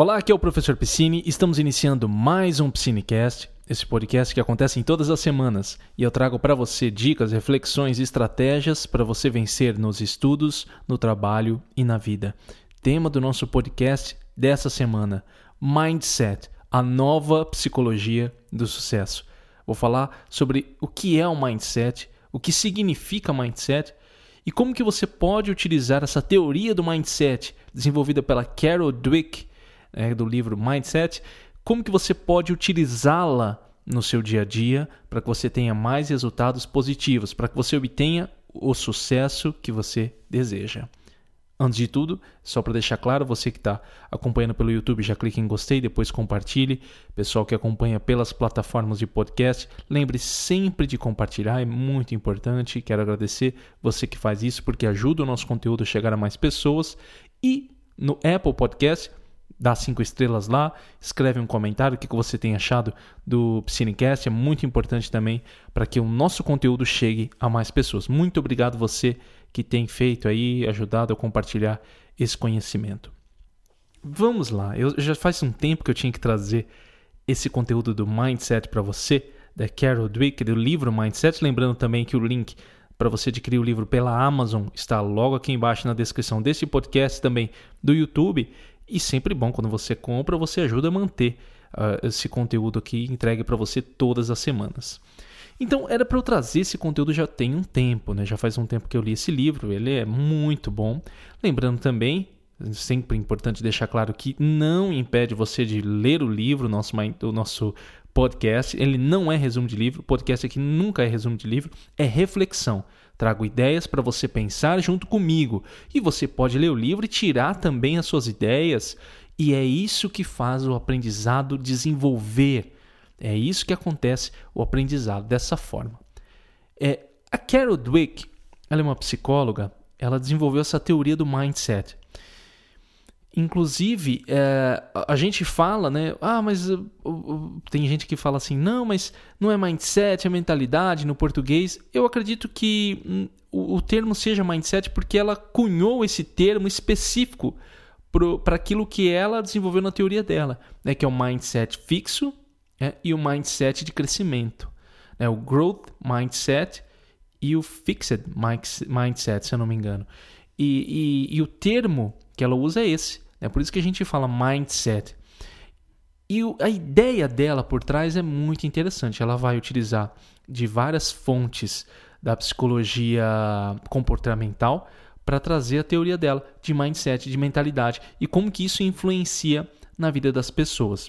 Olá, aqui é o professor Piscine. Estamos iniciando mais um Piscinecast, esse podcast que acontece em todas as semanas, e eu trago para você dicas, reflexões e estratégias para você vencer nos estudos, no trabalho e na vida. Tema do nosso podcast dessa semana: Mindset, a nova psicologia do sucesso. Vou falar sobre o que é o mindset, o que significa mindset e como que você pode utilizar essa teoria do mindset desenvolvida pela Carol Dweck é, do livro Mindset, como que você pode utilizá-la no seu dia a dia para que você tenha mais resultados positivos, para que você obtenha o sucesso que você deseja. Antes de tudo, só para deixar claro, você que está acompanhando pelo YouTube, já clique em gostei, depois compartilhe. Pessoal que acompanha pelas plataformas de podcast, lembre sempre de compartilhar, é muito importante. Quero agradecer você que faz isso, porque ajuda o nosso conteúdo a chegar a mais pessoas. E no Apple Podcast, dá cinco estrelas lá, escreve um comentário o que você tem achado do Piscinecast, é muito importante também para que o nosso conteúdo chegue a mais pessoas. Muito obrigado você que tem feito aí, ajudado a compartilhar esse conhecimento. Vamos lá, eu já faz um tempo que eu tinha que trazer esse conteúdo do Mindset para você, da Carol Dweck, do livro Mindset, lembrando também que o link para você adquirir o livro pela Amazon está logo aqui embaixo na descrição desse podcast também do YouTube e sempre bom quando você compra, você ajuda a manter uh, esse conteúdo aqui entregue para você todas as semanas. Então, era para eu trazer esse conteúdo já tem um tempo, né? Já faz um tempo que eu li esse livro, ele é muito bom. Lembrando também, sempre importante deixar claro que não impede você de ler o livro, nosso, o nosso podcast. Ele não é resumo de livro, o podcast aqui nunca é resumo de livro, é reflexão. Trago ideias para você pensar junto comigo e você pode ler o livro e tirar também as suas ideias. E é isso que faz o aprendizado desenvolver. É isso que acontece o aprendizado dessa forma. É, a Carol Dweck, ela é uma psicóloga, ela desenvolveu essa teoria do mindset. Inclusive, é, a gente fala, né? Ah, mas uh, uh, tem gente que fala assim, não, mas não é mindset, é mentalidade no português. Eu acredito que hum, o, o, termo seja mindset porque ela cunhou esse termo específico para aquilo que ela desenvolveu na teoria dela, né? Que é o mindset fixo né? e o mindset de crescimento. Né? O growth mindset e o fixed mindset, se eu não me engano. E, e, e o termo que ela usa é esse é por isso que a gente fala mindset. E a ideia dela por trás é muito interessante. Ela vai utilizar de várias fontes da psicologia comportamental para trazer a teoria dela de mindset, de mentalidade e como que isso influencia na vida das pessoas.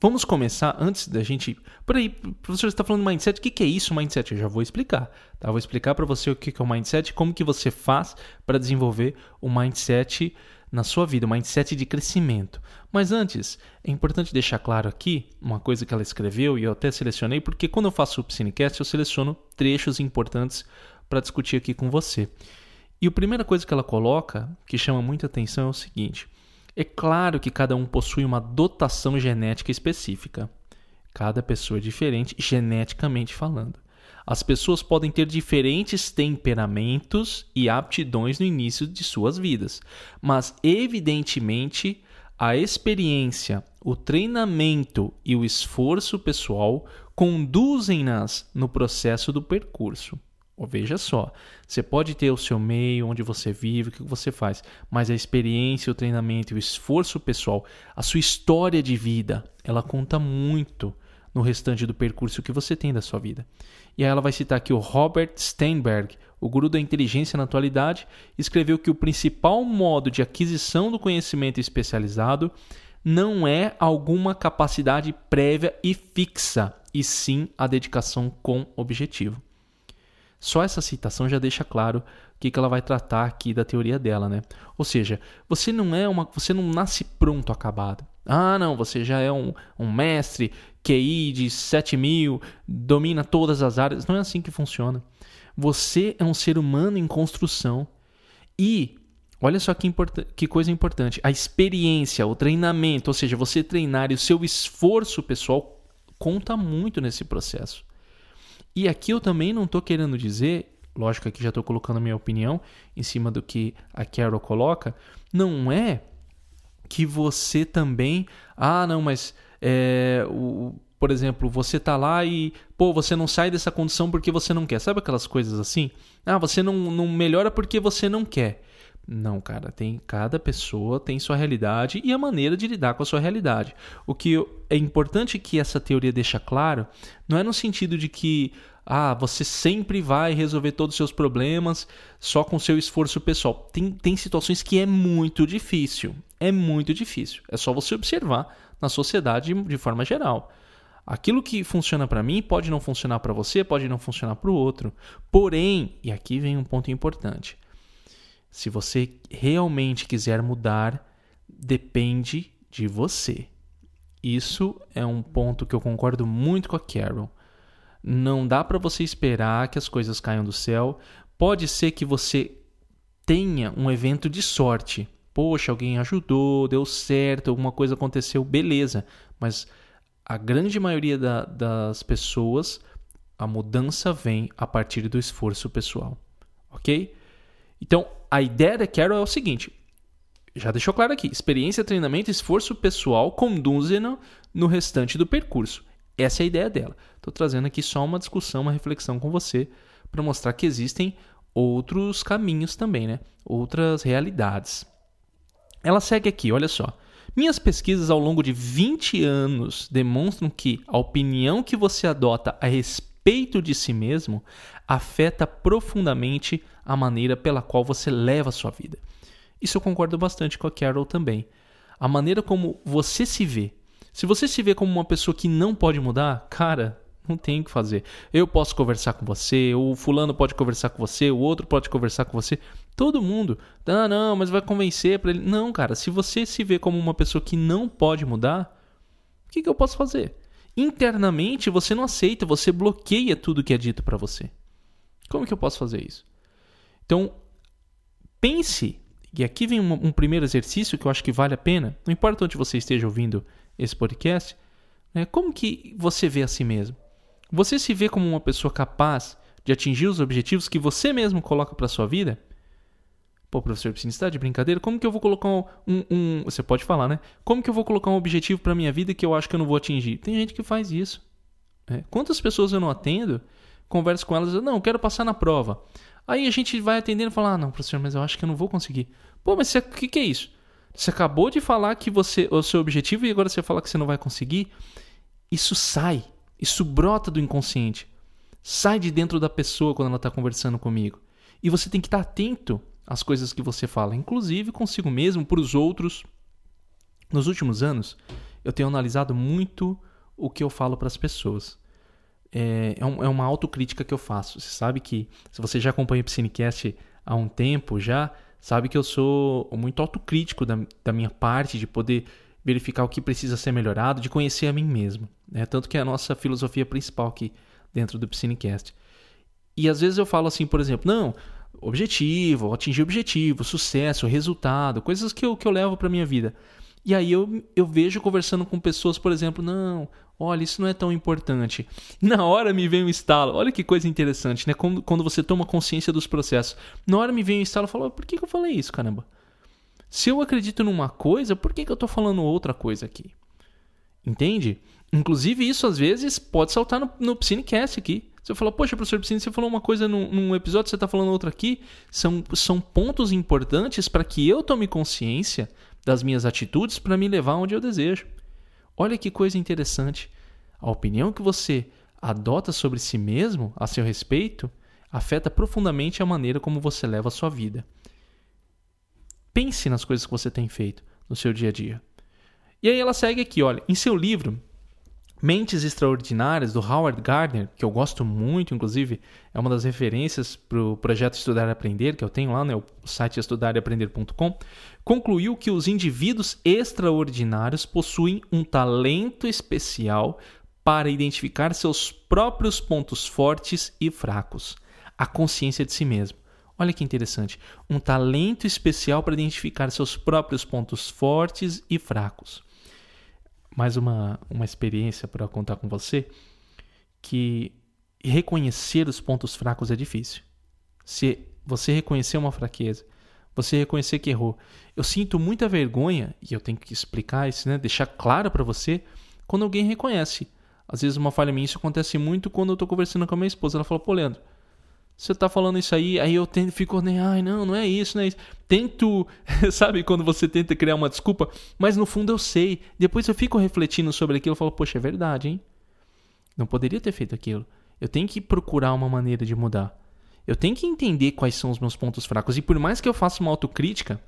Vamos começar antes da gente. Por aí, professor, você está falando de mindset. O que é isso, mindset? Eu já vou explicar. Tá? vou explicar para você o que é o mindset e como que você faz para desenvolver o mindset na sua vida, um mindset de crescimento. Mas antes, é importante deixar claro aqui uma coisa que ela escreveu e eu até selecionei, porque quando eu faço o Psinecast eu seleciono trechos importantes para discutir aqui com você. E a primeira coisa que ela coloca, que chama muita atenção, é o seguinte: é claro que cada um possui uma dotação genética específica. Cada pessoa é diferente geneticamente falando. As pessoas podem ter diferentes temperamentos e aptidões no início de suas vidas, mas evidentemente a experiência, o treinamento e o esforço pessoal conduzem-nas no processo do percurso. Veja só, você pode ter o seu meio, onde você vive, o que você faz, mas a experiência, o treinamento o esforço pessoal, a sua história de vida, ela conta muito no restante do percurso que você tem da sua vida. E aí ela vai citar aqui o Robert Steinberg, o guru da inteligência na atualidade, escreveu que o principal modo de aquisição do conhecimento especializado não é alguma capacidade prévia e fixa, e sim a dedicação com objetivo. Só essa citação já deixa claro o que, que ela vai tratar aqui da teoria dela, né? Ou seja, você não é uma, você não nasce pronto, acabado. Ah, não, você já é um, um mestre, QI de 7 mil, domina todas as áreas. Não é assim que funciona. Você é um ser humano em construção e Olha só que, que, coisa importante. A experiência, o treinamento, ou seja, você treinar e o seu esforço pessoal conta muito nesse processo. E aqui eu também não estou querendo dizer, lógico que já estou colocando a minha opinião em cima do que a Carol coloca, não é que você também. Ah, não, mas. É, o, por exemplo, você tá lá e, pô, você não sai dessa condição porque você não quer. Sabe aquelas coisas assim? Ah, você não, não melhora porque você não quer. Não, cara, tem cada pessoa tem sua realidade e a maneira de lidar com a sua realidade. O que é importante que essa teoria deixa claro não é no sentido de que ah, você sempre vai resolver todos os seus problemas só com seu esforço pessoal. Tem, tem situações que é muito difícil. É muito difícil. É só você observar na sociedade de forma geral. Aquilo que funciona para mim pode não funcionar para você, pode não funcionar para o outro. Porém, e aqui vem um ponto importante se você realmente quiser mudar, depende de você. Isso é um ponto que eu concordo muito com a Carol. Não dá para você esperar que as coisas caiam do céu. Pode ser que você tenha um evento de sorte. Poxa, alguém ajudou, deu certo, alguma coisa aconteceu, beleza. Mas a grande maioria da, das pessoas, a mudança vem a partir do esforço pessoal. Ok? Então, a ideia da Carol é o seguinte: já deixou claro aqui, experiência, treinamento, esforço pessoal conduzem no, no restante do percurso. Essa é a ideia dela. Estou trazendo aqui só uma discussão, uma reflexão com você para mostrar que existem outros caminhos também, né? Outras realidades. Ela segue aqui, olha só. Minhas pesquisas ao longo de 20 anos demonstram que a opinião que você adota a respeito de si mesmo afeta profundamente a maneira pela qual você leva a sua vida. Isso eu concordo bastante com a Carol também. A maneira como você se vê. Se você se vê como uma pessoa que não pode mudar, cara, não tem o que fazer. Eu posso conversar com você, o fulano pode conversar com você, o outro pode conversar com você. Todo mundo. Ah, não, mas vai convencer para ele. Não, cara, se você se vê como uma pessoa que não pode mudar, o que, que eu posso fazer? Internamente você não aceita, você bloqueia tudo que é dito para você. Como que eu posso fazer isso? Então, pense, e aqui vem um, um, primeiro exercício que eu acho que vale a pena, não importa onde você esteja ouvindo esse podcast, né, como que você vê a si mesmo? Você se vê como uma pessoa capaz de atingir os objetivos que você mesmo coloca para sua vida? Pô, professor, você está de brincadeira? Como que eu vou colocar um, um, Você pode falar, né? Como que eu vou colocar um objetivo para minha vida que eu acho que eu não vou atingir? Tem gente que faz isso. Né? Quantas pessoas eu não atendo converso com elas, não, eu quero passar na prova. Aí a gente vai atendendo e fala, ah, não, professor, mas eu acho que eu não vou conseguir. Pô, mas o que, que é isso? Você acabou de falar que você o seu objetivo e agora você fala que você não vai conseguir. Isso sai, isso brota do inconsciente. Sai de dentro da pessoa quando ela está conversando comigo. E você tem que estar atento às coisas que você fala, inclusive consigo mesmo, para os outros. Nos últimos anos, eu tenho analisado muito o que eu falo para as pessoas é, é, um, é uma autocrítica que eu faço. Você sabe que, se você já acompanha o Psinecast há um tempo já, sabe que eu sou muito autocrítico da, da minha parte, de poder verificar o que precisa ser melhorado, de conhecer a mim mesmo. Né? Tanto que é a nossa filosofia principal aqui dentro do Psinecast. E às vezes eu falo assim, por exemplo, não, objetivo, atingir objetivo, sucesso, resultado, coisas que eu, que eu levo para minha vida. E aí eu, eu vejo conversando com pessoas, por exemplo, não, olha, isso não é tão importante. Na hora me vem um estalo. Olha que coisa interessante, né? Quando, quando você toma consciência dos processos. Na hora me vem um estalo e falo, por que, que eu falei isso, caramba? Se eu acredito numa coisa, por que, que eu estou falando outra coisa aqui? Entende? Inclusive, isso às vezes pode saltar no, no Psinecast aqui. Você fala, poxa, professor Piscine, você falou uma coisa num, num episódio, você está falando outra aqui. São, são pontos importantes para que eu tome consciência das minhas atitudes para me levar onde eu desejo. Olha que coisa interessante. A opinião que você adota sobre si mesmo, a seu respeito, afeta profundamente a maneira como você leva a sua vida. Pense nas coisas que você tem feito no seu dia a dia. E aí ela segue aqui, olha, em seu livro Mentes Extraordinárias, do Howard Gardner, que eu gosto muito, inclusive é uma das referências para o projeto Estudar e Aprender, que eu tenho lá né, site estudareaprender.com, concluiu que os indivíduos extraordinários possuem um talento especial para identificar seus próprios pontos fortes e fracos, a consciência de si mesmo. Olha que interessante, um talento especial para identificar seus próprios pontos fortes e fracos mais uma, uma experiência para contar com você que reconhecer os pontos fracos é difícil. Se você reconhecer uma fraqueza, Você reconhecer que errou. Eu sinto muita vergonha, e eu tenho que explicar isso, né? Deixar claro para você, quando alguém reconhece. Às vezes uma falha minha, isso acontece muito quando eu tô conversando com a minha esposa. Ela fala, pô, Leandro, você tá falando isso aí, aí eu tento, fico, né, ai, não, não é isso, não é isso. Tento, sabe, quando você tenta criar uma desculpa, mas no fundo eu sei. Depois eu fico refletindo sobre aquilo e falo, poxa, é verdade, hein? Não poderia ter feito aquilo. Eu tenho que procurar uma maneira de mudar. Eu tenho que entender quais são os meus pontos fracos. E por mais que eu faça uma autocrítica,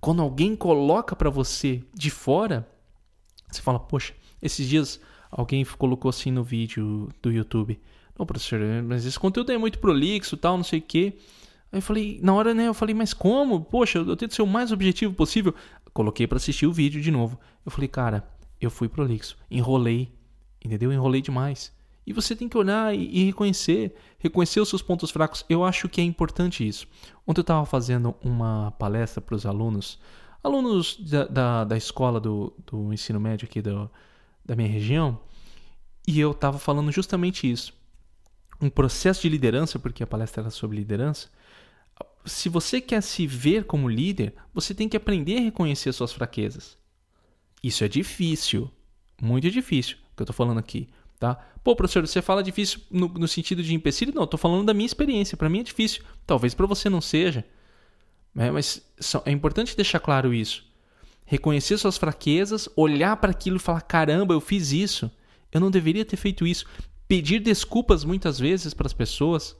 quando alguém coloca para você de fora, você fala, poxa, esses dias alguém colocou assim no vídeo do YouTube. Não, professor, mas esse conteúdo é muito prolixo, tal, não sei o quê. Aí eu falei, na hora, né, eu falei, mas como? Poxa, eu tento ser o mais objetivo possível. Coloquei para assistir o vídeo de novo. Eu falei, cara, eu fui prolixo, enrolei, entendeu? Enrolei demais. E você tem que olhar e, e reconhecer, reconhecer os seus pontos fracos. Eu acho que é importante isso. Ontem eu estava fazendo uma palestra para os alunos, alunos da, da, da escola do, do ensino médio aqui do, da minha região, e eu estava falando justamente isso. Um processo de liderança, porque a palestra era sobre liderança. Se você quer se ver como líder, você tem que aprender a reconhecer suas fraquezas. Isso é difícil, muito difícil, que eu estou falando aqui. Tá? Pô, professor, você fala difícil no, no sentido de empecilho? Não, estou falando da minha experiência. Para mim é difícil. Talvez para você não seja. É, mas é importante deixar claro isso reconhecer suas fraquezas, olhar para aquilo e falar: caramba, eu fiz isso, eu não deveria ter feito isso. Pedir desculpas muitas vezes para as pessoas.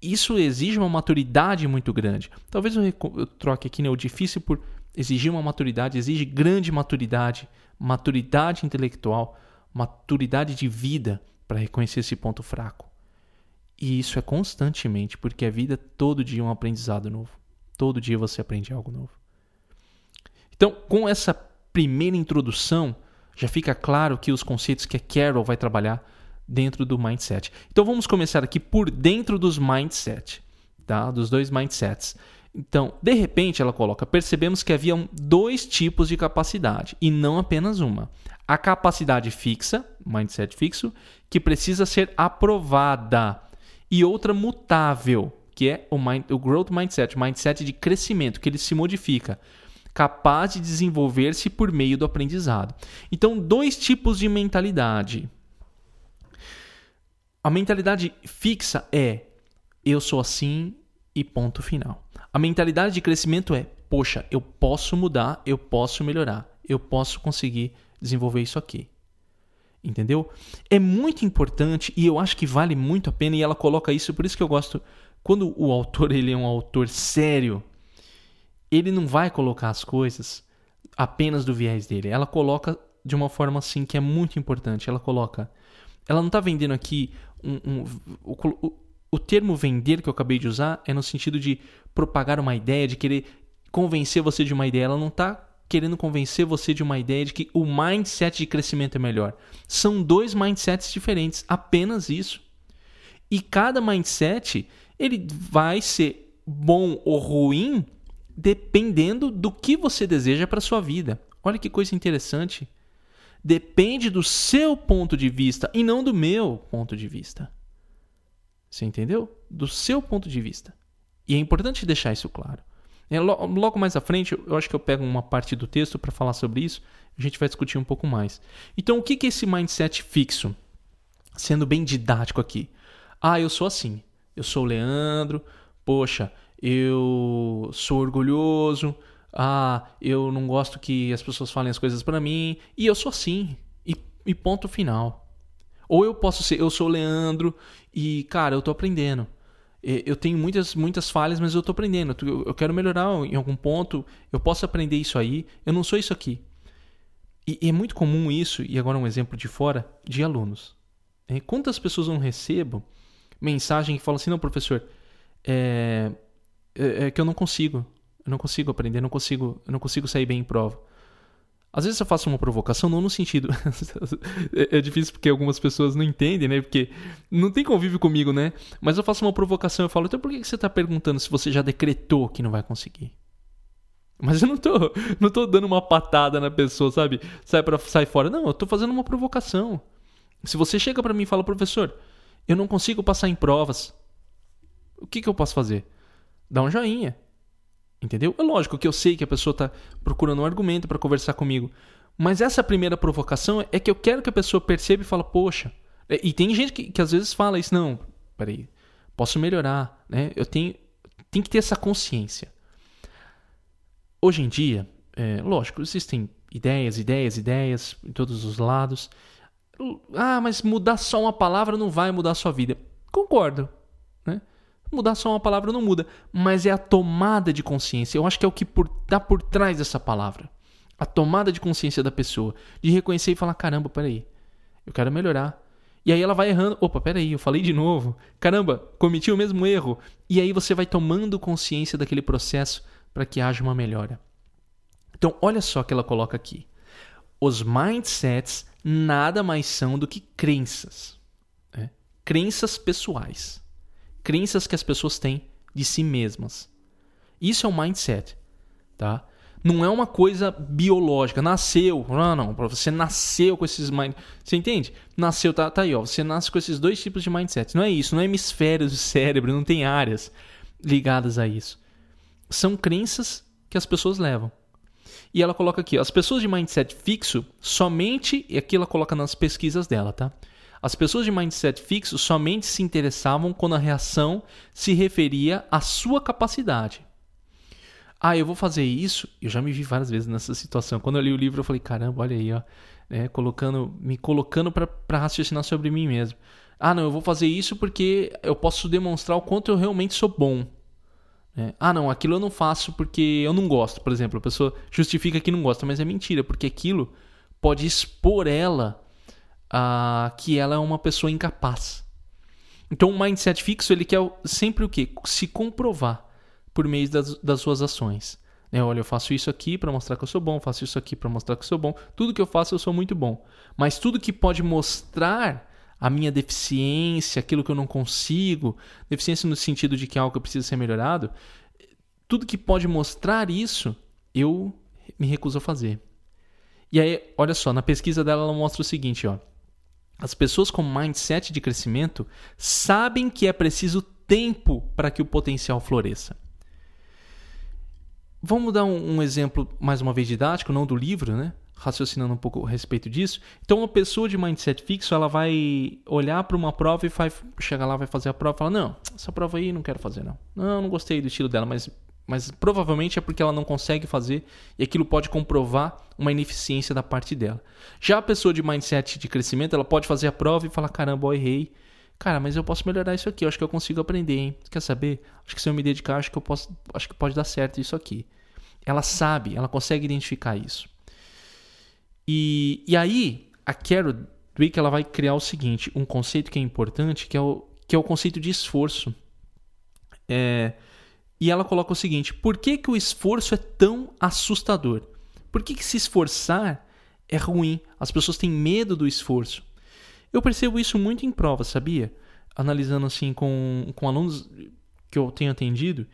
Isso exige uma maturidade muito grande. Talvez eu, eu troque aqui né, o difícil por exigir uma maturidade, exige grande maturidade, maturidade intelectual, maturidade de vida para reconhecer esse ponto fraco. E isso é constantemente, porque a vida todo dia é um aprendizado novo. Todo dia você aprende algo novo. Então, com essa primeira introdução, já fica claro que os conceitos que a Carol vai trabalhar dentro do mindset. Então vamos começar aqui por dentro dos mindset, tá? Dos dois mindsets. Então, de repente, ela coloca: percebemos que havia dois tipos de capacidade e não apenas uma. A capacidade fixa, mindset fixo, que precisa ser aprovada, e outra mutável, que é o, mind, o growth mindset, mindset de crescimento, que ele se modifica capaz de desenvolver-se por meio do aprendizado. Então, dois tipos de mentalidade. A mentalidade fixa é eu sou assim e ponto final. A mentalidade de crescimento é poxa, eu posso mudar, eu posso melhorar, eu posso conseguir desenvolver isso aqui. Entendeu? É muito importante e eu acho que vale muito a pena e ela coloca isso, por isso que eu gosto quando o autor ele é um autor sério, ele não vai colocar as coisas apenas do viés dele. Ela coloca de uma forma assim que é muito importante. Ela coloca. Ela não está vendendo aqui um, um o, o, o termo vender que eu acabei de usar é no sentido de propagar uma ideia, de querer convencer você de uma ideia. Ela não está querendo convencer você de uma ideia de que o mindset de crescimento é melhor. São dois mindsets diferentes, apenas isso. E cada mindset ele vai ser bom ou ruim dependendo do que você deseja para sua vida. Olha que coisa interessante. Depende do seu ponto de vista e não do meu ponto de vista. Você entendeu? Do seu ponto de vista. E é importante deixar isso claro. É, logo mais à frente, eu acho que eu pego uma parte do texto para falar sobre isso. A gente vai discutir um pouco mais. Então, o que é esse mindset fixo? Sendo bem didático aqui. Ah, eu sou assim. Eu sou o Leandro. Poxa, eu sou orgulhoso, ah, eu não gosto que as pessoas falem as coisas para mim, e eu sou assim, e, e, ponto final. Ou eu posso ser, eu sou o Leandro, e cara, eu tô aprendendo. Eu tenho muitas, muitas falhas, mas eu tô aprendendo. Eu quero melhorar em algum ponto, eu posso aprender isso aí, eu não sou isso aqui. E, e é muito comum isso, e agora um exemplo de fora, de alunos. É, quantas pessoas não recebo mensagem que falam assim, não, professor, é, é, é que eu não consigo. Eu não consigo aprender, não consigo, eu não consigo sair bem em prova. Às vezes eu faço uma provocação, não no sentido. é, é difícil porque algumas pessoas não entendem, né? Porque não tem convívio comigo, né? Mas eu faço uma provocação eu falo, então por que você está perguntando se você já decretou que não vai conseguir? Mas eu não tô, não tô dando uma patada na pessoa, sabe? Sai para sai fora. Não, eu tô fazendo uma provocação. Se você chega para mim e fala, professor, eu não consigo passar em provas, o que, que eu posso fazer? Dá um joinha. Entendeu? É lógico que eu sei que a pessoa está procurando um argumento para conversar comigo. Mas essa primeira provocação é que eu quero que a pessoa perceba e fala, poxa. É, e tem gente que, que às vezes fala isso, não, peraí, posso melhorar, né? Eu tenho, tenho que ter essa consciência. Hoje em dia, é, lógico, existem ideias, ideias, ideias em todos os lados. Ah, mas mudar só uma palavra não vai mudar a sua vida. Concordo. Mudar só uma palavra não muda, mas é a tomada de consciência. Eu acho que é o que está por, por trás dessa palavra. A tomada de consciência da pessoa. De reconhecer e falar: caramba, peraí, eu quero melhorar. E aí ela vai errando. Opa, peraí, eu falei de novo. Caramba, cometi o mesmo erro. E aí você vai tomando consciência daquele processo para que haja uma melhora. Então, olha só o que ela coloca aqui. Os mindsets nada mais são do que crenças. Né? Crenças pessoais. Crenças que as pessoas têm de si mesmas. Isso é um mindset. Tá? Não é uma coisa biológica. Nasceu. Não, não. Você nasceu com esses mind... Você entende? Nasceu, tá, tá aí, ó. Você nasce com esses dois tipos de mindset. Não é isso. Não é hemisférios do cérebro. Não tem áreas ligadas a isso. São crenças que as pessoas levam. E ela coloca aqui, as pessoas de mindset fixo somente, e aqui ela coloca nas pesquisas dela, tá? As pessoas de mindset fixo somente se interessavam quando a reação se referia à sua capacidade. Ah, eu vou fazer isso. Eu já me vi várias vezes nessa situação. Quando eu li o livro, eu falei, caramba, olha aí, ó, né, colocando, me colocando para raciocinar sobre mim mesmo. Ah, não, eu vou fazer isso porque eu posso demonstrar o quanto eu realmente sou bom. É, ah, não, aquilo eu não faço porque eu não gosto. Por exemplo, a pessoa justifica que não gosta, mas é mentira, porque aquilo pode expor ela a que ela é uma pessoa incapaz. Então, o mindset fixo ele quer sempre o quê? Se comprovar por meio das, das suas ações. É, olha, eu faço isso aqui para mostrar que eu sou bom, faço isso aqui para mostrar que eu sou bom. Tudo que eu faço eu sou muito bom. Mas tudo que pode mostrar a minha deficiência, aquilo que eu não consigo, deficiência no sentido de que é algo que precisa ser melhorado, tudo que pode mostrar isso, eu me recuso a fazer. E aí, olha só, na pesquisa dela ela mostra o seguinte, ó. As pessoas com mindset de crescimento sabem que é preciso tempo para que o potencial floresça. Vamos dar um, um, exemplo mais uma vez didático, não do livro, né? raciocinando um pouco a respeito disso. Então, uma pessoa de mindset fixo, ela vai olhar para uma prova e vai chegar lá, vai fazer a prova e falar: Não, essa prova aí não quero fazer, não. Não, não gostei do estilo dela, mas, mas provavelmente é porque ela não consegue fazer e aquilo pode comprovar uma ineficiência da parte dela. Já a pessoa de mindset de crescimento, ela pode fazer a prova e falar: Caramba, eu errei. Cara, mas eu posso melhorar isso aqui, eu acho que eu consigo aprender, hein? Quer saber? Acho que se eu me dedicar, acho que eu posso, acho que pode dar certo isso aqui. Ela sabe, ela consegue identificar isso. E, e aí, a Carol Dweck ela vai criar o seguinte, um conceito que é importante, que é o, que é o conceito de esforço. É, e ela coloca o seguinte, por que, que o esforço é tão assustador? Por que, que se esforçar é ruim? As pessoas têm medo do esforço. Eu percebo isso muito em provas, sabia? Analisando assim com, com alunos que eu tenho atendido,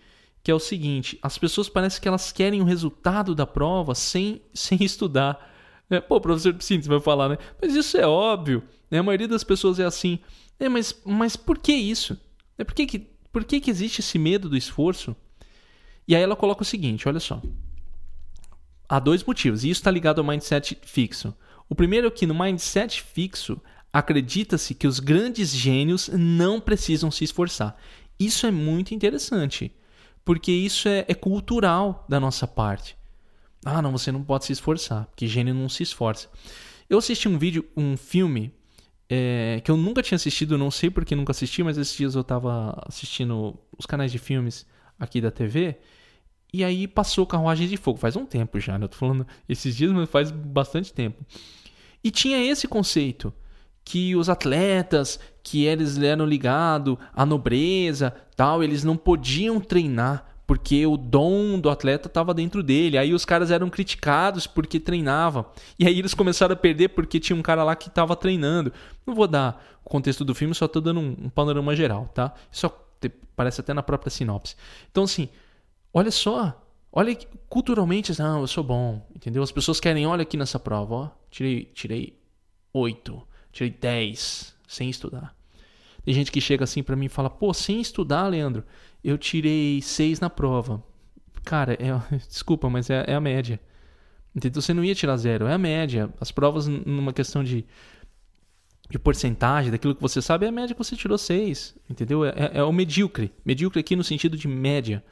que é o seguinte, as pessoas parecem que elas querem o resultado da prova sem, sem estudar. É, pô, professor Piscines vai falar, né? Mas isso é óbvio. Né? A maioria das pessoas é assim. É, mas, mas por que isso? É, por que, que, por que, que existe esse medo do esforço? E aí ela coloca o seguinte: olha só. Há dois motivos, e isso está ligado ao mindset fixo. O primeiro é que no mindset fixo acredita-se que os grandes gênios não precisam se esforçar. Isso é muito interessante, porque isso é, é cultural da nossa parte. Ah, não, você não pode se esforçar, porque gênio não se esforça. Eu assisti um vídeo, um filme, é, que eu nunca tinha assistido, não sei porque nunca assisti, mas esses dias eu estava assistindo os canais de filmes aqui da TV, e aí passou Carruagem de Fogo. Faz um tempo já, né? Eu tô falando esses dias, mas faz bastante tempo. E tinha esse conceito, que os atletas, que eles eram ligados à nobreza, tal, eles não podiam treinar porque o dom do atleta estava dentro dele. Aí os caras eram criticados porque treinava. E aí eles começaram a perder porque tinha um cara lá que estava treinando. Não vou dar o contexto do filme, só estou dando um, um, panorama geral, tá? Isso parece até na própria sinopse. Então, assim, olha só. Olha, culturalmente, não, eu sou bom, entendeu? As pessoas querem, olha aqui nessa prova, ó. Tirei, tirei 8, tirei 10, sem estudar. Tem gente que chega assim para mim e fala, pô, sem estudar, Leandro, eu tirei seis na prova. cara, é, desculpa, mas é, é a média. Entendeu? Você não ia tirar zero, é a média. As provas, numa questão de, de porcentagem daquilo que você sabe, é a média que você tirou seis. Entendeu? É, é, é o medíocre. Medíocre aqui no sentido de média.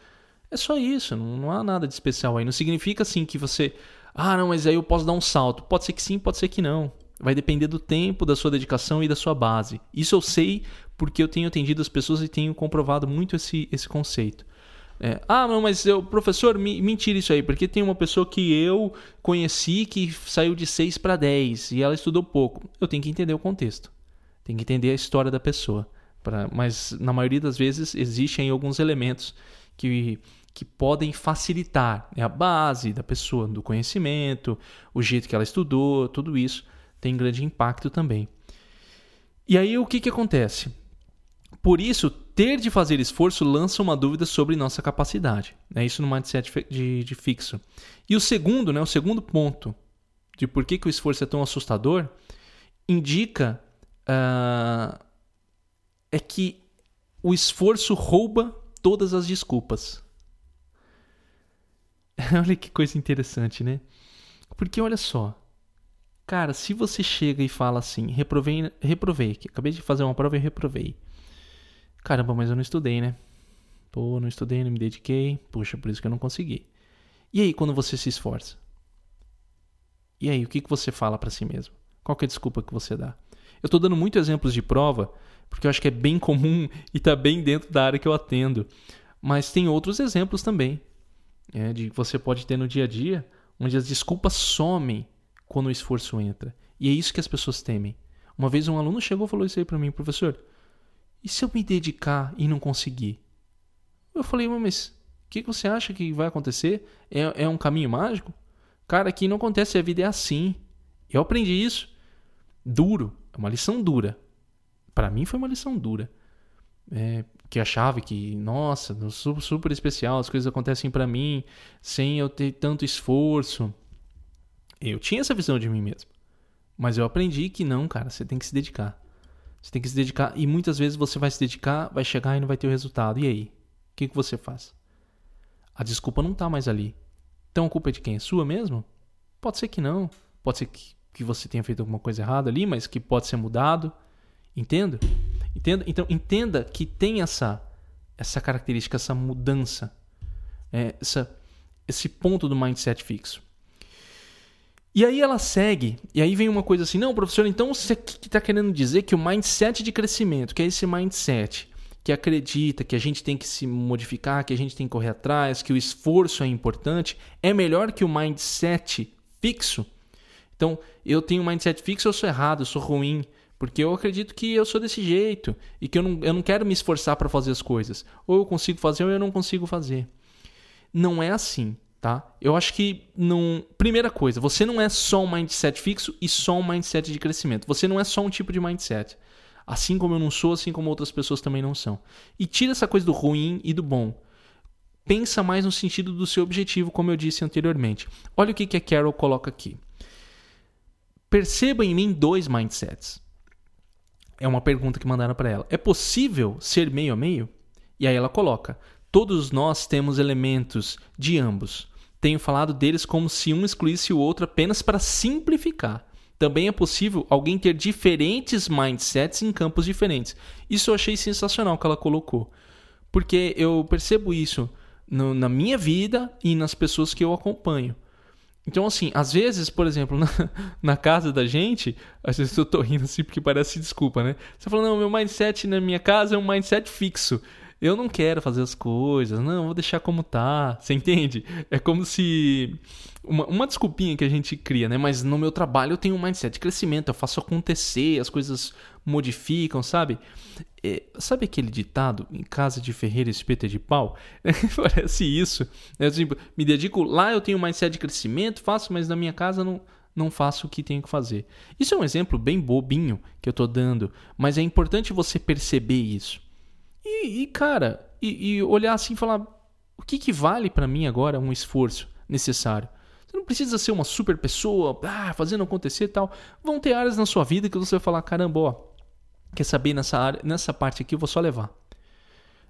É só isso, não, não há nada de especial aí. Não significa assim que você. Ah, não, mas aí eu posso dar um salto. Pode ser que sim, pode ser que não. Vai depender do tempo, da sua dedicação e da sua base. Isso eu sei porque eu tenho atendido as pessoas e tenho comprovado muito esse, esse conceito. É, ah, não, mas eu, professor, me, mentira isso aí, porque tem uma pessoa que eu conheci que saiu de 6 para 10 e ela estudou pouco. Eu tenho que entender o contexto. Tem que entender a história da pessoa. Pra, mas na maioria das vezes existem alguns elementos que, que podem facilitar né? a base da pessoa, do conhecimento, o jeito que ela estudou, tudo isso tem grande impacto também. E aí o que, que acontece? Por isso, ter de fazer esforço lança uma dúvida sobre nossa capacidade. É isso no mindset de, de fixo. E o segundo, né, o segundo ponto de por que, que o esforço é tão assustador, indica uh, é que o esforço rouba todas as desculpas. olha que coisa interessante, né? Porque olha só, cara, se você chega e fala assim, reprovei, reprovei, acabei de fazer uma prova e reprovei. Caramba, mas eu não estudei, né? Pô, não estudei, não me dediquei. Puxa, por isso que eu não consegui. E aí, quando você se esforça? E aí, o que, que você fala para si mesmo? Qual é a desculpa que você dá? Eu estou dando muitos exemplos de prova, porque eu acho que é bem comum e está bem dentro da área que eu atendo. Mas tem outros exemplos também, é, de que você pode ter no dia a dia, onde as desculpas somem quando o esforço entra. E é isso que as pessoas temem. Uma vez um aluno chegou e falou isso aí para mim, professor. E se eu me dedicar e não conseguir? Eu falei, mas o que você acha que vai acontecer? É, é um caminho mágico? Cara, aqui não acontece, a vida é assim. Eu aprendi isso. Duro, é uma lição dura. Para mim foi uma lição dura. É, que achava que, nossa, super, especial, as coisas acontecem para mim sem eu ter tanto esforço. Eu tinha essa visão de mim mesmo. Mas eu aprendi que não, cara, você tem que se dedicar. Você tem que se dedicar e muitas vezes você vai se dedicar, vai chegar e não vai ter o resultado. E aí? O que, que você faz? A desculpa não está mais ali. Então a culpa é de quem? É sua mesmo? Pode ser que não. Pode ser que, que você tenha feito alguma coisa errada ali, mas que pode ser mudado. Entenda? Entenda? Então entenda que tem essa, essa característica, essa mudança, é, essa, esse ponto do mindset fixo. E aí ela segue, e aí vem uma coisa assim: não, professor, então você está querendo dizer que o mindset de crescimento, que é esse mindset que acredita que a gente tem que se modificar, que a gente tem que correr atrás, que o esforço é importante, é melhor que o mindset fixo? Então, eu tenho um mindset fixo, eu sou errado, eu sou ruim, porque eu acredito que eu sou desse jeito e que eu não, eu não quero me esforçar para fazer as coisas. Ou eu consigo fazer ou eu não consigo fazer. Não é assim tá? Eu acho que não, primeira coisa, você não é só um mindset fixo e só um mindset de crescimento. Você não é só um tipo de mindset. Assim como eu não sou, assim como outras pessoas também não são. E tira essa coisa do ruim e do bom. Pensa mais no sentido do seu objetivo, como eu disse anteriormente. Olha o que, que a Carol coloca aqui. Perceba em mim dois mindsets. É uma pergunta que mandaram para ela. É possível ser meio a meio? E aí ela coloca: Todos nós temos elementos de ambos. Tenho falado deles como se um excluísse o outro apenas para simplificar. Também é possível alguém ter diferentes mindsets em campos diferentes. Isso eu achei sensacional que ela colocou. Porque eu percebo isso no, na minha vida e nas pessoas que eu acompanho. Então, assim, às vezes, por exemplo, na, na, casa da gente, às vezes eu tô rindo assim porque parece desculpa, né? Você fala, não, meu mindset na minha casa é um mindset fixo eu não quero fazer as coisas, não, vou deixar como tá. Você entende? É como se. Uma, uma desculpinha que a gente cria, né? Mas no meu trabalho eu tenho um mindset de crescimento, eu faço acontecer, as coisas modificam, sabe? É, sabe aquele ditado, em casa de ferreiro espeta de pau? Parece isso. É, tipo, me dedico lá, eu tenho um mindset de crescimento, faço, mas na minha casa não não faço o que tenho que fazer. Isso é um exemplo bem bobinho que eu estou dando, mas é importante você perceber isso. E, e cara, e, e, olhar assim e falar: o que, que vale para mim agora um esforço necessário? Você não precisa ser uma super pessoa, ah, fazendo acontecer e tal. Vão ter áreas na sua vida que você vai falar: caramba, ó, quer saber nessa, área, nessa parte aqui eu vou só levar.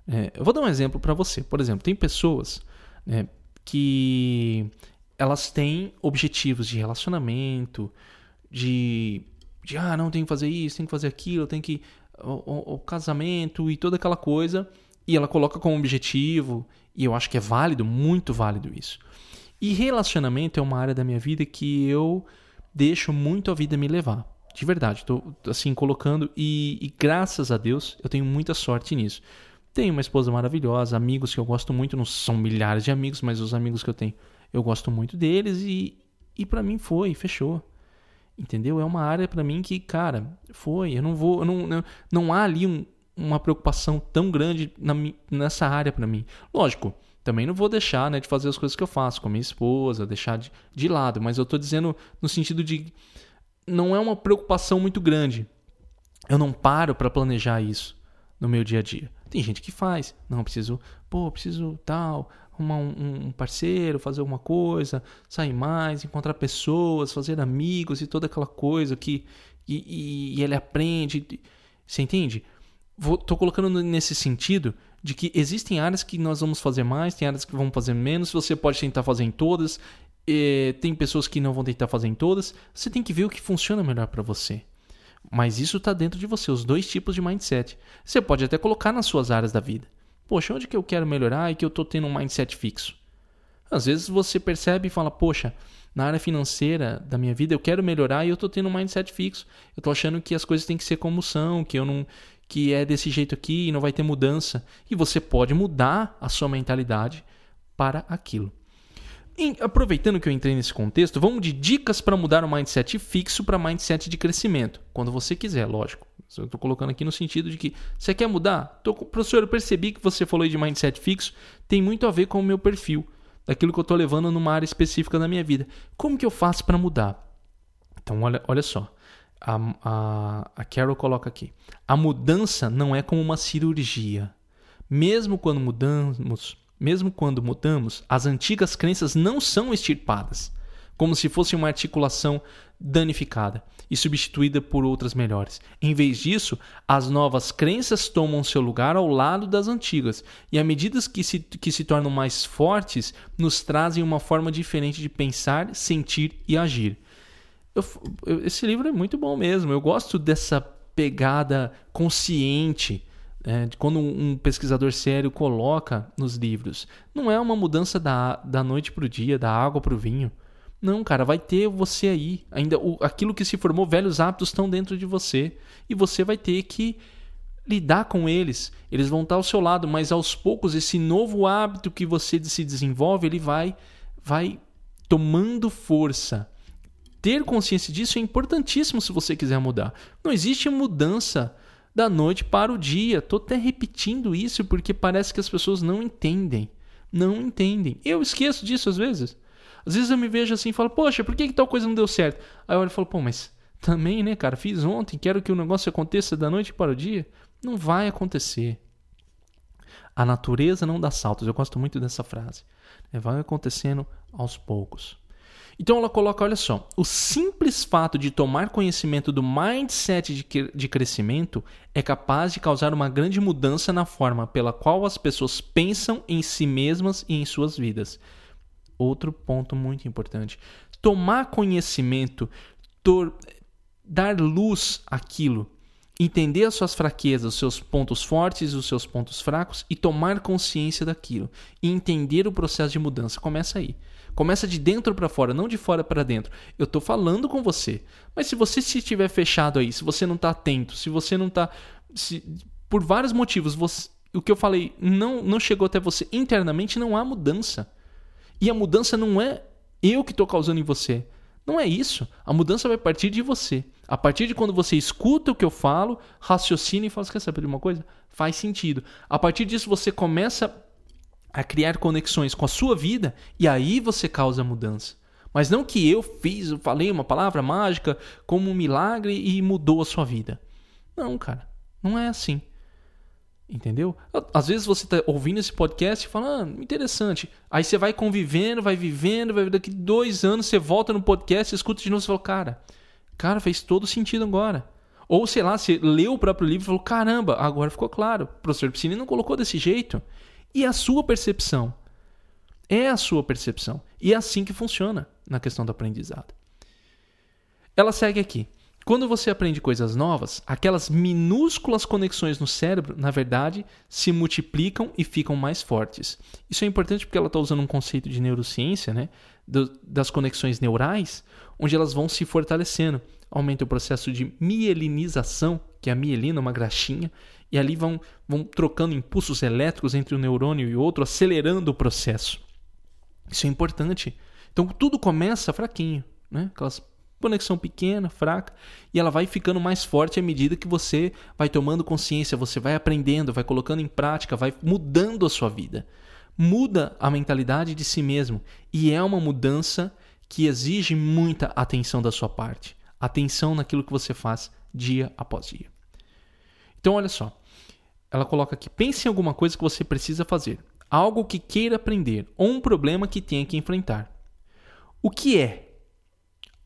É, eu vou dar um exemplo para você. Por exemplo, tem pessoas. Né, que elas têm objetivos de relacionamento, de, de ah, não, tenho que fazer isso, tenho que fazer aquilo, tenho que. O, o, casamento e toda aquela coisa. E ela coloca como objetivo, e eu acho que é válido, muito válido isso. E relacionamento é uma área da minha vida que eu deixo muito a vida me levar. De verdade, estou assim colocando e, e, graças a Deus eu tenho muita sorte nisso. Tenho uma esposa maravilhosa, amigos que eu gosto muito, não são milhares de amigos, mas os amigos que eu tenho, eu gosto muito deles e, e para mim foi, fechou. Entendeu? É uma área para mim que, cara, foi. Eu não vou, eu não, não, não há ali um, uma preocupação tão grande na, nessa área para mim. Lógico, também não vou deixar né, de fazer as coisas que eu faço com a minha esposa, deixar de, de lado, mas eu estou dizendo no sentido de não é uma preocupação muito grande. Eu não paro para planejar isso no meu dia a dia. Tem gente que faz. Não, preciso, pô, preciso tal, arrumar um, um, parceiro, fazer alguma coisa, sair mais, encontrar pessoas, fazer amigos e toda aquela coisa que. E, e, e ele aprende. Você entende? Vou, tô colocando nesse sentido de que existem áreas que nós vamos fazer mais, tem áreas que vamos fazer menos, você pode tentar fazer em todas, tem pessoas que não vão tentar fazer em todas. Você tem que ver o que funciona melhor para você. Mas isso está dentro de você, os dois tipos de mindset. Você pode até colocar nas suas áreas da vida. Poxa, onde que eu quero melhorar e que eu estou tendo um mindset fixo? Às vezes você percebe e fala, poxa, na área financeira da minha vida eu quero melhorar e eu estou tendo um mindset fixo. Eu estou achando que as coisas têm que ser como são, que eu não que é desse jeito aqui e não vai ter mudança. E você pode mudar a sua mentalidade para aquilo. Aproveitando que eu entrei nesse contexto, vamos de dicas para mudar o mindset fixo para mindset de crescimento. Quando você quiser, lógico. Eu estou colocando aqui no sentido de que você quer mudar? Tô, professor, eu percebi que você falou de mindset fixo, tem muito a ver com o meu perfil, daquilo que eu estou levando numa área específica da minha vida. Como que eu faço para mudar? Então, olha, olha só. A, a, a Carol coloca aqui: a mudança não é como uma cirurgia. Mesmo quando mudamos mesmo quando mudamos, as antigas crenças não são extirpadas, como se fosse uma articulação danificada e substituída por outras melhores. Em vez disso, as novas crenças tomam seu lugar ao lado das antigas, e à medida que se, que se tornam mais fortes, nos trazem uma forma diferente de pensar, sentir e agir. Eu, eu, esse livro é muito bom mesmo. Eu gosto dessa pegada consciente é, quando um pesquisador sério coloca nos livros, não é uma mudança da, da noite para o dia, da água para o vinho. Não, cara, vai ter você aí. Ainda o, aquilo que se formou, velhos hábitos estão dentro de você. E você vai ter que lidar com eles. Eles vão estar ao seu lado, mas aos poucos esse novo hábito que você se desenvolve, ele vai vai tomando força. Ter consciência disso é importantíssimo se você quiser mudar. Não existe mudança da noite para o dia. Tô até repetindo isso porque parece que as pessoas não entendem. Não entendem. Eu esqueço disso às vezes. Às vezes eu me vejo assim e falo, poxa, por que, que tal coisa não deu certo? Aí eu olho e falo, pô, mas também, né, cara, fiz ontem, quero que o negócio aconteça da noite para o dia. Não vai acontecer. A natureza não dá saltos. Eu gosto muito dessa frase. Vai acontecendo aos poucos. Então ela coloca, olha só, o simples fato de tomar conhecimento do mindset de, de crescimento é capaz de causar uma grande mudança na forma pela qual as pessoas pensam em si mesmas e em suas vidas. Outro ponto muito importante. Tomar conhecimento, dar luz àquilo, entender as suas fraquezas, os seus pontos fortes os seus pontos fracos e tomar consciência daquilo. E entender o processo de mudança. Começa aí. Começa de dentro para fora, não de fora para dentro. Eu estou falando com você. Mas se você se estiver fechado aí, se você não está atento, se você não está. por vários motivos, você, o que eu falei não, não chegou até você internamente, não há mudança. E a mudança não é eu que estou causando em você. Não é isso. A mudança vai partir de você. A partir de quando você escuta o que eu falo, raciocina e fala: quer saber de uma coisa? Faz sentido. A partir disso, você começa a criar conexões com a sua vida e aí você causa mudança. Mas não que eu fiz, eu falei uma palavra mágica como um milagre e mudou a sua vida. Não, cara, não é assim. Entendeu? Às vezes você está ouvindo esse podcast e fala, ah, interessante. Aí você vai convivendo, vai vivendo, vai daqui dois anos você volta no podcast, escuta de novo e fala, cara, cara, fez todo sentido agora. Ou sei lá, você leu o próprio livro e falou, caramba, agora ficou claro. O professor Piscine não colocou desse jeito. E a sua percepção? É a sua percepção. E é assim que funciona na questão do aprendizado. Ela segue aqui. Quando você aprende coisas novas, aquelas minúsculas conexões no cérebro, na verdade, se multiplicam e ficam mais fortes. Isso é importante porque ela está usando um conceito de neurociência, né? das conexões neurais, onde elas vão se fortalecendo. Aumenta o processo de mielinização, que é a mielina, uma graxinha, e ali vão, vão trocando impulsos elétricos entre um neurônio e outro, acelerando o processo. Isso é importante. Então tudo começa fraquinho, né? Aquelas conexão pequena, fraca, e ela vai ficando mais forte à medida que você vai tomando consciência, você vai aprendendo, vai colocando em prática, vai mudando a sua vida. Muda a mentalidade de si mesmo, e é uma mudança que exige muita atenção da sua parte, atenção naquilo que você faz dia após dia. Então, olha só, ela coloca aqui: pense em alguma coisa que você precisa fazer, algo que queira aprender ou um problema que tenha que enfrentar. O que é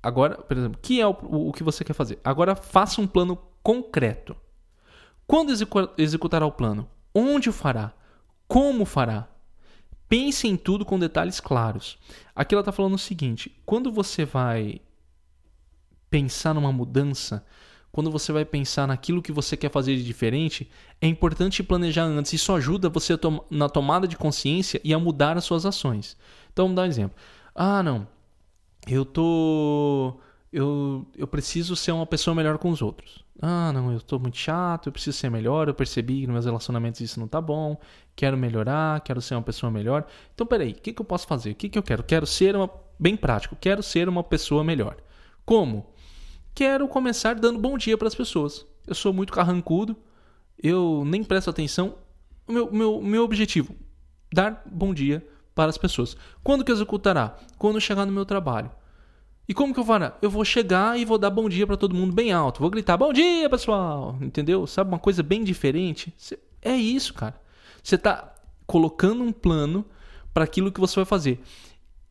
Agora, por exemplo, o que é o, o, que você quer fazer? Agora faça um plano concreto. Quando execu executará o plano? Onde o fará? Como fará? Pense em tudo com detalhes claros. Aqui ela está falando o seguinte: quando você vai pensar numa mudança, quando você vai pensar naquilo que você quer fazer de diferente, é importante planejar antes. Isso ajuda você na tomada de consciência e a mudar as suas ações. Então, vamos dar um exemplo. Ah, não eu tô. Eu, eu preciso ser uma pessoa melhor com os outros. Ah, não, eu tô muito chato, eu preciso ser melhor, eu percebi que nos meus relacionamentos isso não tá bom, quero melhorar, quero ser uma pessoa melhor. Então, peraí, o que, que eu posso fazer? O que, que eu quero? Quero ser uma. Bem prático, quero ser uma pessoa melhor. Como? Quero começar dando bom dia para as pessoas. Eu sou muito carrancudo, eu nem presto atenção. O meu, meu, meu objetivo, dar bom dia para as pessoas. Quando que executará? Quando chegar no meu trabalho. E como que eu fará? Eu vou chegar e vou dar bom dia para todo mundo bem alto. Vou gritar: "Bom dia, pessoal!" Entendeu? Sabe uma coisa bem diferente? É isso, cara. Você está colocando um plano para aquilo que você vai fazer.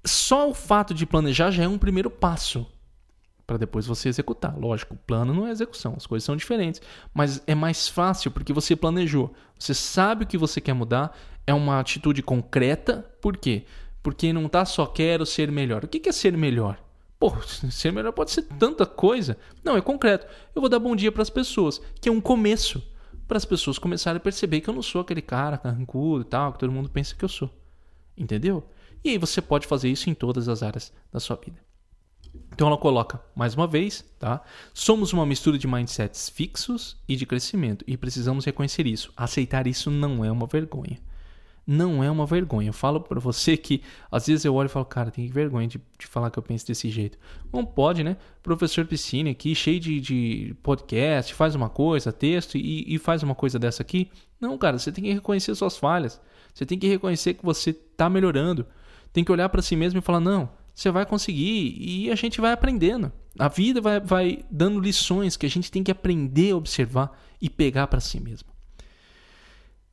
Só o fato de planejar já é um primeiro passo para depois você executar. Lógico, plano não é execução, as coisas são diferentes, mas é mais fácil porque você planejou. Você sabe o que você quer mudar, é uma atitude concreta. Por quê? Porque não tá só quero ser melhor. O que é ser melhor? Pô, ser melhor pode ser tanta coisa. Não, é concreto. Eu vou dar bom dia para as pessoas, que é um começo. Para as pessoas começarem a perceber que eu não sou aquele cara carrancudo e tal, que todo mundo pensa que eu sou. Entendeu? E aí você pode fazer isso em todas as áreas da sua vida. Então ela coloca, mais uma vez, tá? Somos uma mistura de mindsets fixos e de crescimento e precisamos reconhecer isso. Aceitar isso não é uma vergonha. Não é uma vergonha. Eu falo para você que às vezes eu olho e falo, cara, tem vergonha de, de, falar que eu penso desse jeito. Não pode, né? Professor Piscine aqui, cheio de, de podcast, faz uma coisa, texto e, e faz uma coisa dessa aqui. Não, cara, você tem que reconhecer suas falhas. Você tem que reconhecer que você está melhorando. Tem que olhar para si mesmo e falar, não, você vai conseguir e a gente vai aprendendo. A vida vai, vai dando lições que a gente tem que aprender a observar e pegar para si mesmo.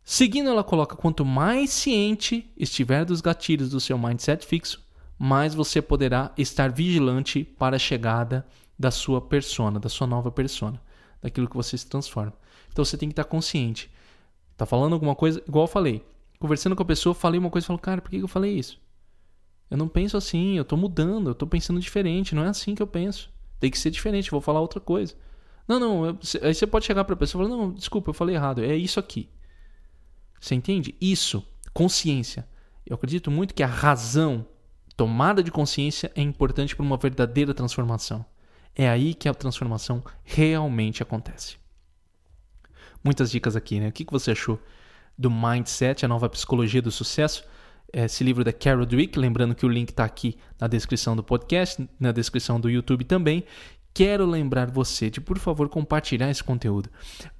Seguindo, ela coloca: quanto mais ciente estiver dos gatilhos do seu mindset fixo, mais você poderá estar vigilante para a chegada da sua persona, da sua nova persona, daquilo que você se transforma. Então você tem que estar consciente. Tá falando alguma coisa, igual eu falei. Conversando com a pessoa, falei uma coisa e falou: Cara, por que eu falei isso? Eu não penso assim, eu tô mudando, eu tô pensando diferente, não é assim que eu penso. Tem que ser diferente, vou falar outra coisa. Não, não, eu, aí você pode chegar para a pessoa e falar: "Não, desculpa, eu falei errado, é isso aqui". Você entende? Isso, consciência. Eu acredito muito que a razão, tomada de consciência é importante para uma verdadeira transformação. É aí que a transformação realmente acontece. Muitas dicas aqui, né? O que você achou do Mindset, a nova psicologia do sucesso? Esse livro da Carol Dweck, lembrando que o link está aqui na descrição do podcast, na descrição do YouTube também. Quero lembrar você de, por favor, compartilhar esse conteúdo.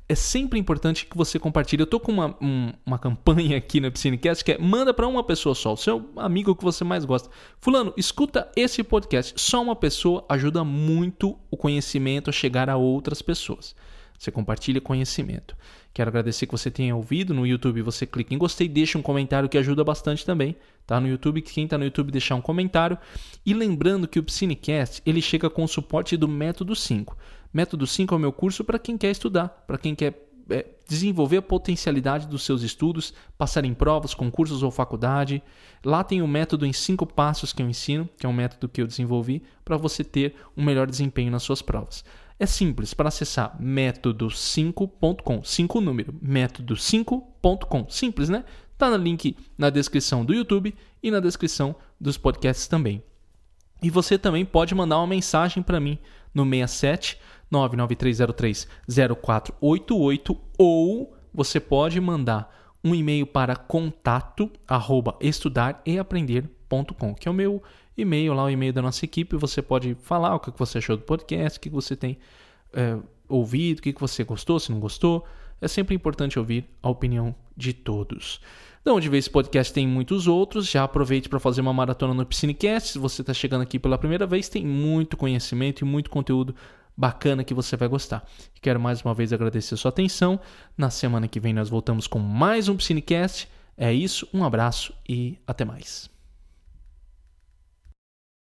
É sempre importante que você compartilhe. Eu estou com uma, um, uma campanha aqui no Piscinecast que é manda para uma pessoa só, o seu amigo que você mais gosta. Fulano, escuta esse podcast. Só uma pessoa ajuda muito o conhecimento a chegar a outras pessoas. Você compartilha conhecimento. Quero agradecer que você tenha ouvido. No YouTube você clica em gostei, deixa um comentário que ajuda bastante também. Tá no YouTube, quem está no YouTube deixar um comentário. E lembrando que o Psinecast ele chega com o suporte do Método 5. Método 5 é o meu curso para quem quer estudar, para quem quer é, desenvolver a potencialidade dos seus estudos, passar em provas, concursos ou faculdade. Lá tem o método em cinco passos que eu ensino, que é um método que eu desenvolvi para você ter um melhor desempenho nas suas provas. É simples, para acessar método5.com, 5 número, método5.com. Simples, né? Tá no link na descrição do YouTube e na descrição dos podcasts também. E você também pode mandar uma mensagem para mim no 67 99303 0488 ou você pode mandar um e-mail para contato arroba estudareaprender.com, que é o meu e-mail lá, o e-mail da nossa equipe. Você pode falar o que você achou do podcast, o que você tem é, ouvido, o que você gostou, se não gostou. É sempre importante ouvir a opinião de todos. Então, de vez esse podcast tem muitos outros, já aproveite para fazer uma maratona no Piscinecast. Se você está chegando aqui pela primeira vez, tem muito conhecimento e muito conteúdo bacana que você vai gostar. Quero mais uma vez agradecer sua atenção. Na semana que vem nós voltamos com mais um Piscinecast. É isso, um abraço e até mais.